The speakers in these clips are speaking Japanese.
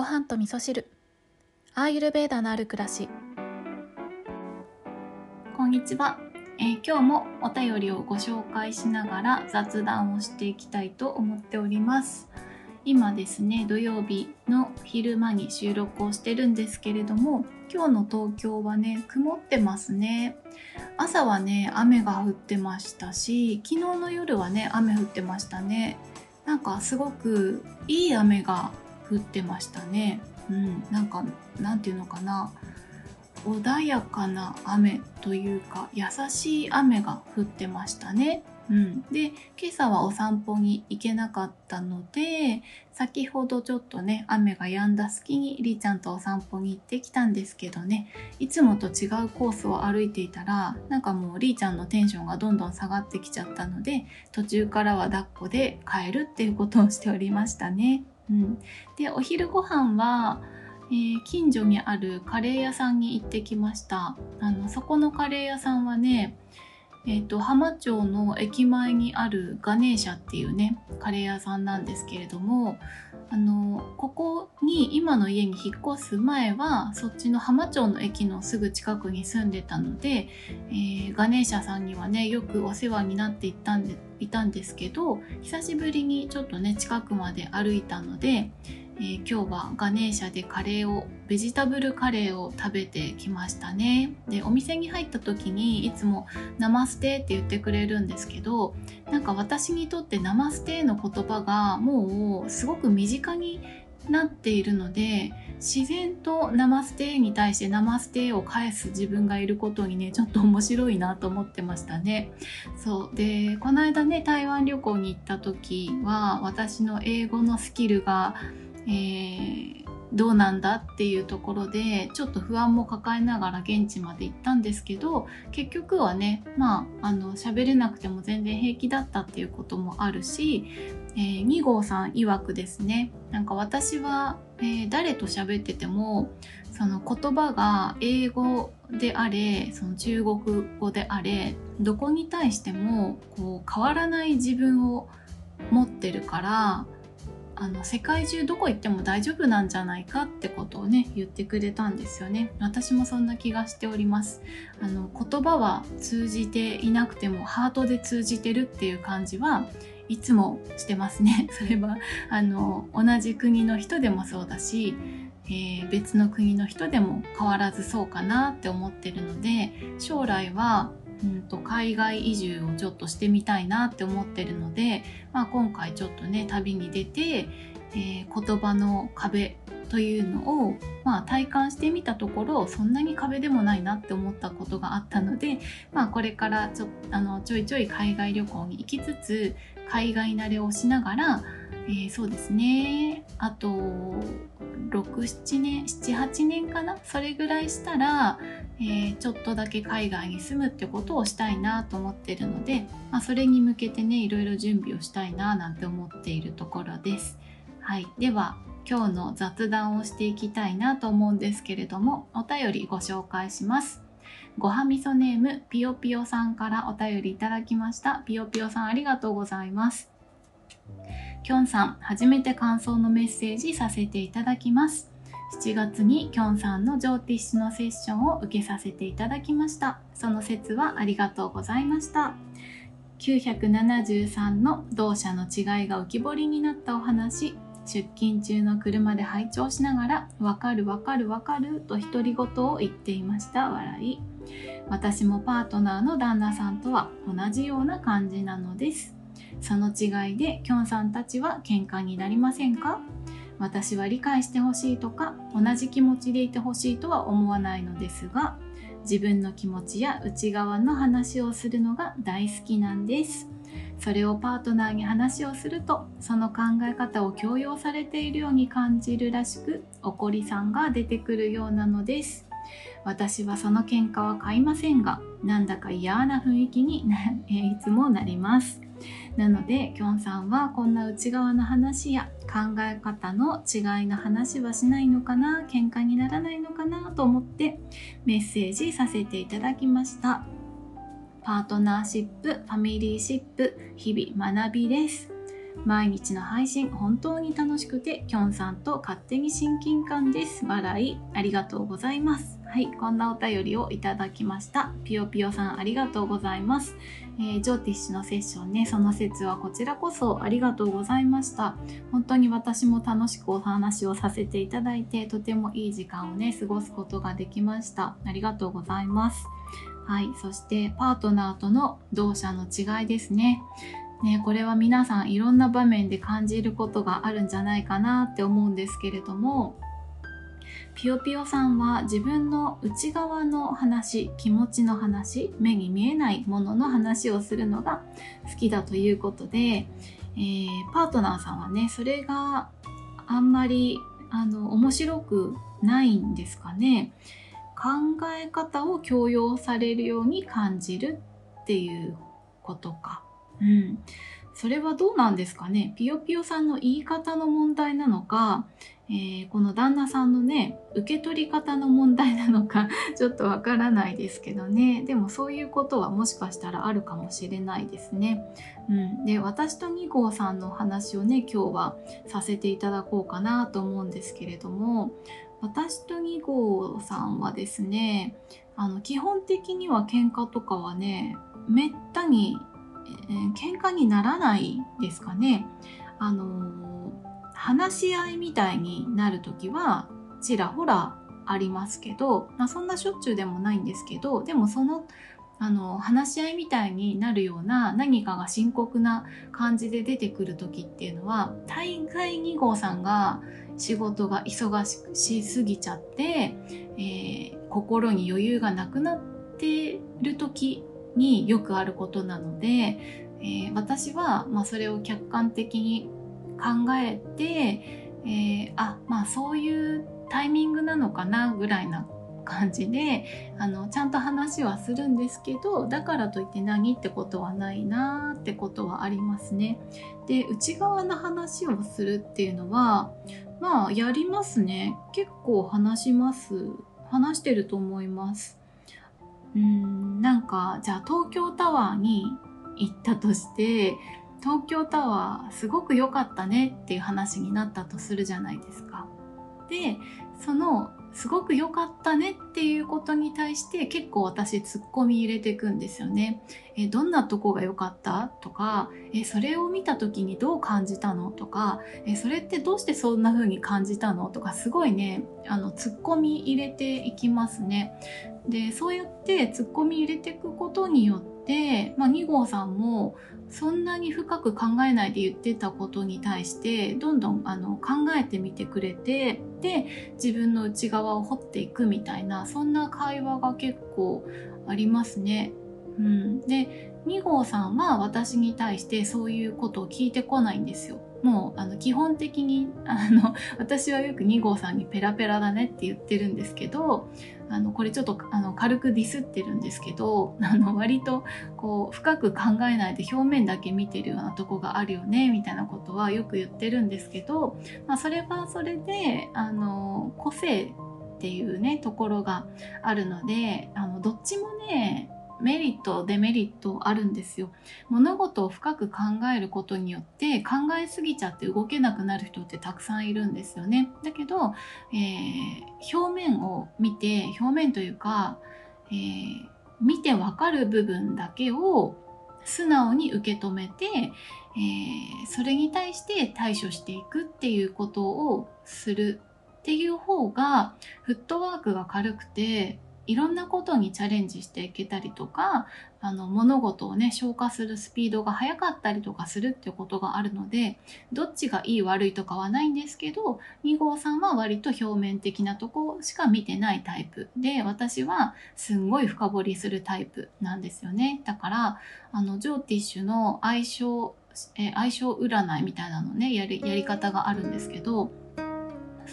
ご飯と味噌汁。アーユルベーダのある暮らし。こんにちは、えー今日もお便りをご紹介しながら雑談をしていきたいと思っております。今ですね土曜日の昼間に収録をしてるんですけれども今日の東京はね曇ってますね。朝はね雨が降ってましたし昨日の夜はね雨降ってましたね。なんかすごくいい雨が降ってましたね。うん。なんかなんていうのかな。穏やかな雨というか優しい雨が降ってましたね。うん、で今朝はお散歩に行けなかったので先ほどちょっとね雨が止んだ隙にりーちゃんとお散歩に行ってきたんですけどね。いつもと違うコースを歩いていたらなんかもうりーちゃんのテンションがどんどん下がってきちゃったので途中からは抱っこで帰るっていうことをしておりましたね。うん、でお昼ご飯はえー近所にあるカレー屋さんに行ってきました。あのそこのカレー屋さんはねえー、と浜町の駅前にあるガネーシャっていうねカレー屋さんなんですけれどもあのここに今の家に引っ越す前はそっちの浜町の駅のすぐ近くに住んでたので、えーガネーシャさんにはねよくお世話になっていたんでいたんですけど久しぶりにちょっとね近くまで歩いたので、えー今日はガネーシャでカレーをベジタブルカレーを食べてきましたねでお店に入った時にいつも「ナマステ」って言ってくれるんですけどなんか私にとって「ナマステ」の言葉がもうすごく身近になっているので自然と「ナマステ」に対して「ナマステ」を返す自分がいることにねちょっと面白いなと思ってましたね。そうでこの間ね台湾旅行に行った時は私の英語のスキルがえーどうなんだっていうところでちょっと不安も抱えながら現地まで行ったんですけど結局はねまああの喋れなくても全然平気だったっていうこともあるし、えー2号さん曰くですねなんか私は、えー誰と喋っててもその言葉が英語であれその中国語であれどこに対してもこう変わらない自分を持ってるからあの世界中どこ行っても大丈夫なんじゃないかってことをね言ってくれたんですよね。私もそんな気がしております。あの言葉は通じていなくてもハートで通じてるっていう感じはいつもしてますね。それはあの同じ国の人でもそうだし、えー別の国の人でも変わらずそうかなって思ってるので将来はうんと海外移住をちょっとしてみたいなって思ってるので、まあ、今回ちょっとね旅に出て、えー言葉の壁というのを、まあ、体感してみたところそんなに壁でもないなって思ったことがあったので、まあ、これからちょあのちょいちょい海外旅行に行きつつ海外慣れをしながら、えーそうですねあと67年78年かな？それぐらいしたら、えーちょっとだけ海外に住むってことをしたいなと思ってるので、まあ、それに向けてねいろいろ準備をしたいななんて思っているところです。はい、では今日の雑談をしていきたいなと思うんですけれどもお便りご紹介します。ごはみそネームぴよぴよさんからお便りいただきました。ぴよぴよさんありがとうございます。きょんさん、初めて感想のメッセージさせていただきます。7月にきょんさんのジョーティッシュのセッションを受けさせていただきました。その説はありがとうございました。973の同社の違いが浮き彫りになったお話、出勤中の車で拝聴しながら、わかるわかるわかると独り言を言っていました。笑い。私もパートナーの旦那さんとは同じような感じなのです。その違いできょんさんたちは喧嘩になりませんか？私は理解してほしいとか同じ気持ちでいてほしいとは思わないのですが自分の気持ちや内側の話をするのが大好きなんです。それをパートナーに話をするとその考え方を強要されているように感じるらしく怒りさんが出てくるようなのです。私はその喧嘩は買いませんがなんだか嫌な雰囲気に いつもなります。なのできょんさんはこんな内側の話や考え方の違いの話はしないのかな喧嘩にならないのかなと思ってメッセージさせていただきました。パートナーシップファミリーシップ日々学びです。毎日の配信本当に楽しくてきょんさんと勝手に親近感です。笑いありがとうございます。はいこんなお便りをいただきました。ぴよぴよさんありがとうございます、えー、ジョーティッシュのセッションねその説はこちらこそありがとうございました。本当に私も楽しくお話をさせていただいてとてもいい時間をね過ごすことができました。ありがとうございます。はい、そしてパートナーとの同社の違いですね。ね、これは皆さんいろんな場面で感じることがあるんじゃないかなって思うんですけれどもぴよぴよさんは自分の内側の話気持ちの話目に見えないものの話をするのが好きだということで、えー、パートナーさんはねそれがあんまりあの面白くないんですかね考え方を強要されるように感じるっていうことか。うん。それはどうなんですかねピヨピヨさんの言い方の問題なのか、えー、この旦那さんのね、受け取り方の問題なのか ちょっとわからないですけどね。でもそういうことはもしかしたらあるかもしれないですね。うん。で、私と2号さんの話をね、今日はさせていただこうかなと思うんですけれども、私と2号さんはですね、あの、基本的には喧嘩とかはね、めったにえー、喧嘩にならないですかね。あのー、話し合いみたいになる時はちらほらありますけど、まあ、そんなしょっちゅうでもないんですけどでもそのあの話し合いみたいになるような何かが深刻な感じで出てくる時っていうのは大概2号さんが仕事が忙しすぎちゃって、えー、心に余裕がなくなってる時によくあることなので、えー、私は、まあ、それを客観的に考えて、えー、あまあそういうタイミングなのかなぐらいな感じであのちゃんと話はするんですけどだからといって何ってことはないなってことはありますね。で内側の話をするっていうのはまあやりますね結構話します話してると思います。うんなんかじゃあ東京タワーに行ったとして東京タワーすごく良かったねっていう話になったとするじゃないですか。でそのすごく良かったねっていうことに対して結構私ツッコミ入れていくんですよね。えどんなとこが良かった？とかえそれを見た時にどう感じたの？とかえそれってどうしてそんな風に感じたの？とかすごいねあのツッコミ入れていきますね。でそうやってツッコミ入れていくことによっで、まあ、2号さんもそんなに深く考えないで言ってたことに対してどんどんあの考えてみてくれてで自分の内側を掘っていくみたいなそんな会話が結構ありますね。うん、で2号さんは私に対してそういうことを聞いてこないんですよ。もうあの基本的にあの私はよく2号さんにペラペラだねって言ってるんですけどあのこれちょっとあの軽くディスってるんですけどあの割とこう深く考えないで表面だけ見てるようなとこがあるよねみたいなことはよく言ってるんですけど、まあ、それはそれであの個性っていうねところがあるのであのどっちもねメリットデメリットあるんですよ。物事を深く考えることによって考えすぎちゃって動けなくなる人ってたくさんいるんですよね。だけど、えー、表面を見て表面というか、えー、見てわかる部分だけを素直に受け止めて、えー、それに対して対処していくっていうことをするっていう方がフットワークが軽くていろんなことにチャレンジしていけたりとかあの物事をね消化するスピードが速かったりとかするっていうことがあるのでどっちがいい悪いとかはないんですけど2号さんは割と表面的なとこしか見てないタイプで私はすんごい深掘りするタイプなんですよね。だからあのジョーティッシュの相性え相性占いみたいなのねやりやり方があるんですけど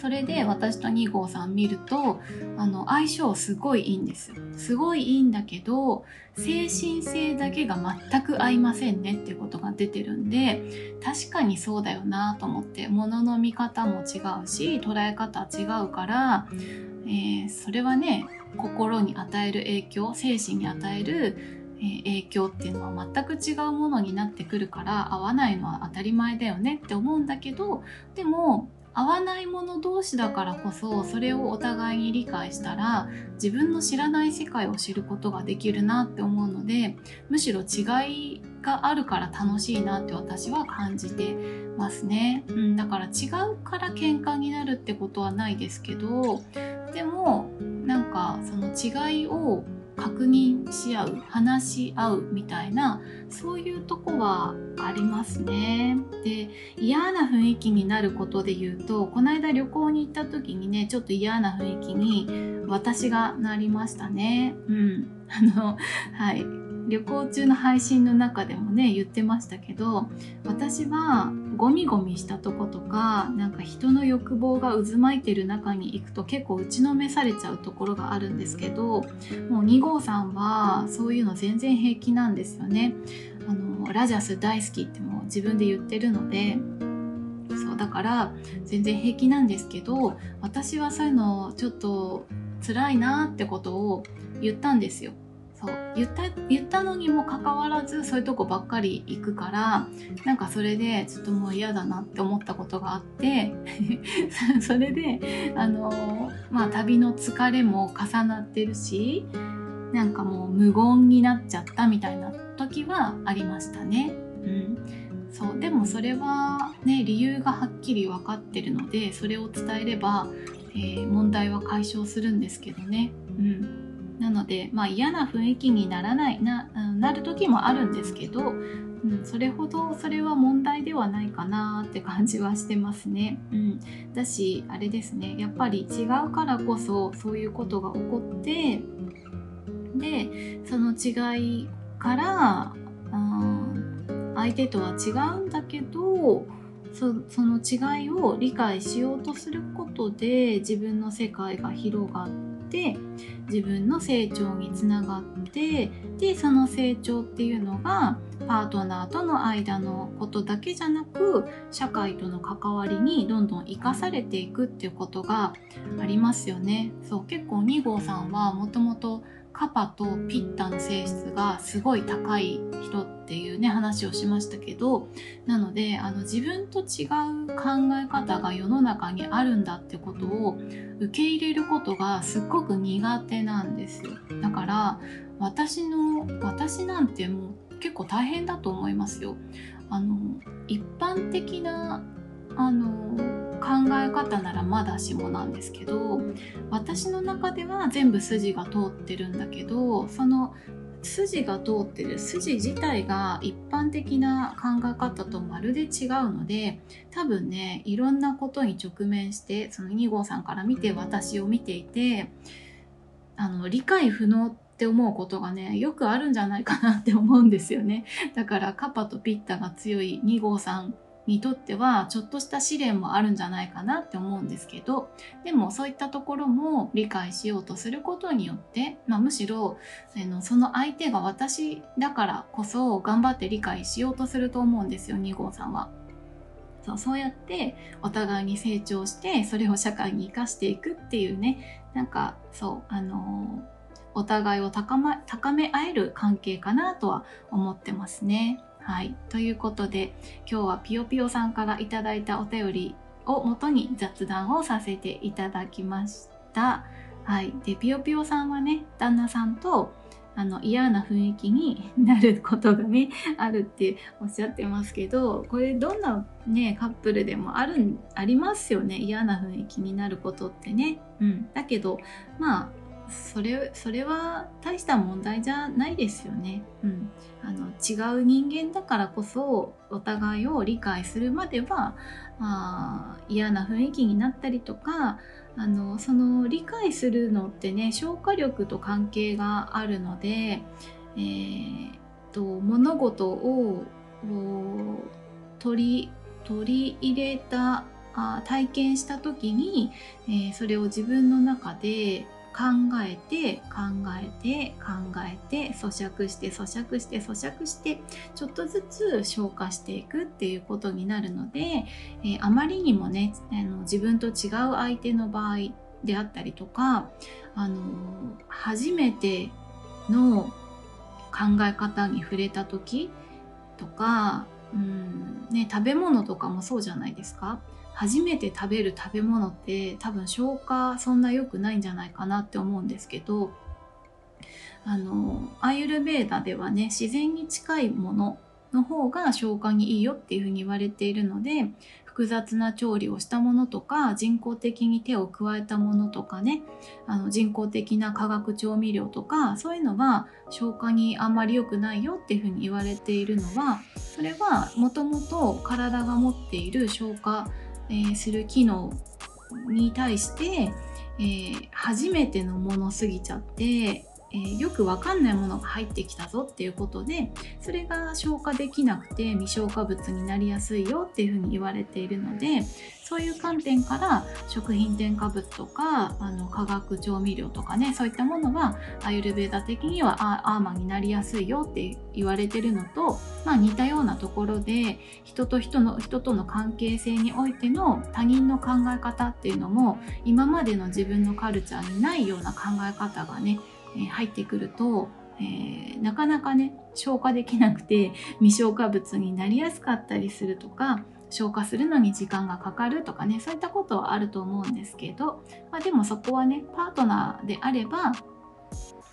それで私と2号さん見るとあの相性すごいいいんですすごいいいんだけど精神性だけが全く合いませんねっていうことが出てるんで確かにそうだよなと思って物の見方も違うし捉え方違うから、えー、それはね心に与える影響精神に与える、影響っていうのは全く違うものになってくるから合わないのは当たり前だよねって思うんだけどでも合わないもの同士だからこそそれをお互いに理解したら自分の知らない世界を知ることができるなって思うのでむしろ違いがあるから楽しいなって私は感じてますね、うん、だから違うから喧嘩になるってことはないですけどでもなんかその違いを確認し合う話し合うみたいなそういうとこはありますね。で嫌な雰囲気になることで言うとこの間旅行に行った時にねちょっと嫌な雰囲気に私がなりましたね。うん。あのはい。旅行中の配信の中でもね言ってましたけど私はゴミゴミしたとことかなんか人の欲望が渦巻いてる中に行くと結構打ちのめされちゃうところがあるんですけどもう2号さんはそういうの全然平気なんですよね。あのラジャス大好きってもう自分で言ってるのでそうだから全然平気なんですけど私はそういうのちょっと辛いなってことを言ったんですよ。そう言った言ったのにもかかわらずそういうとこばっかり行くからなんかそれでちょっともう嫌だなって思ったことがあって それであのまあ旅の疲れも重なってるしなんかもう無言になっちゃったみたいな時はありましたね。うんそうでもそれはね理由がはっきり分かってるのでそれを伝えれば、えー問題は解消するんですけどね。うん、なので、まあ、嫌な雰囲気にならないななる時もあるんですけど、うん、それほどそれは問題ではないかなって感じはしてますね。うん、だしあれですねやっぱり違うからこそそういうことが起こってでその違いから、うん、相手とは違うんだけどそその違いを理解しようとすることで自分の世界が広がって自分の成長につながってでその成長っていうのがパートナーとの間のことだけじゃなく社会との関わりにどんどん生かされていくっていうことがありますよね。そう結構2号さんはもともとカパとピッタの性質がすごい高い人っていうね話をしましたけどなのであの自分と違う考え方が世の中にあるんだってことを受け入れることがすっごく苦手なんですよ。だから私の私なんてもう結構大変だと思いますよ。あの一般的なあの考え方ならまだしもなんですけど私の中では全部筋が通ってるんだけどその筋が通ってる筋自体が一般的な考え方とまるで違うので多分ねいろんなことに直面してその2号さんから見て私を見ていてあの理解不能って思うことがねよくあるんじゃないかなって思うんですよね。だからカパとピッタが強い2号さんにとってはちょっとした試練もあるんじゃないかなって思うんですけどでもそういったところも理解しようとすることによって、まあ、むしろあのその相手が私だからこそ頑張って理解しようとすると思うんですよ2号さんは。そうそうやってお互いに成長してそれを社会に生かしていくっていうねなんかそうあのお互いを高,、ま、高め合える関係かなとは思ってますね。はい。ということで、今日はぴよぴよさんからいただいたお便りをもとに雑談をさせていただきました。はい。で、ぴよぴよさんはね、旦那さんと、あの、嫌な雰囲気になることがね、あるっておっしゃってますけど、これどんなね、カップルでもある、ありますよね。嫌な雰囲気になることってね。うん。だけど、まあ、それそれは大した問題じゃないですよね、うん、あの違う人間だからこそお互いを理解するまではあ嫌な雰囲気になったりとかあのその理解するのってね消化力と関係があるので、えー、と物事を取り取り入れたあ体験した時に、えー、それを自分の中で考えて考えて考えて咀嚼して咀嚼して咀嚼してちょっとずつ消化していくっていうことになるので、えー、あまりにもねあの自分と違う相手の場合であったりとか、あの初めての考え方に触れた時とか、うんね、食べ物とかもそうじゃないですか？初めて食べる食べ物って多分消化そんな良くないんじゃないかなって思うんですけどあのアイユルベーダではね自然に近いものの方が消化にいいよっていうふうに言われているので複雑な調理をしたものとか人工的に手を加えたものとかねあの人工的な化学調味料とかそういうのは消化にあんまり良くないよっていうふうに言われているのはそれはもともと体が持っている消化、えー、する機能に対して、えー、初めてのものすぎちゃってえー、よくわかんないものが入ってきたぞっていうことでそれが消化できなくて未消化物になりやすいよっていうふうに言われているのでそういう観点から食品添加物とかあの化学調味料とかねそういったものはアユルベーダ的にはアーマーになりやすいよって言われてるのと、まあ、似たようなところで人と人の人との関係性においての他人の考え方っていうのも今までの自分のカルチャーにないような考え方がね入ってくると、えー、なかなかね消化できなくて未消化物になりやすかったりするとか消化するのに時間がかかるとかねそういったことはあると思うんですけど、まあ、でもそこはねパートナーであれば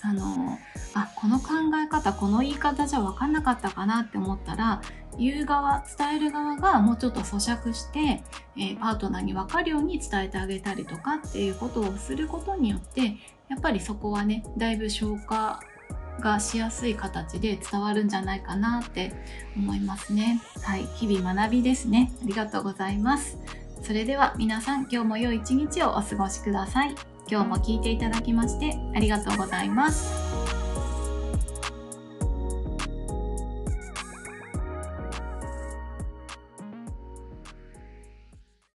あのあこの考え方この言い方じゃ分かんなかったかなって思ったら言う側伝える側がもうちょっと咀嚼して、えー、パートナーに分かるように伝えてあげたりとかっていうことをすることによってやっぱりそこはねだいぶ消化がしやすい形で伝わるんじゃないかなって思いますね。はい。日々学びですね。ありがとうございます。それでは皆さん今日も良い一日をお過ごしください。今日も聞いていただきましてありがとうございます。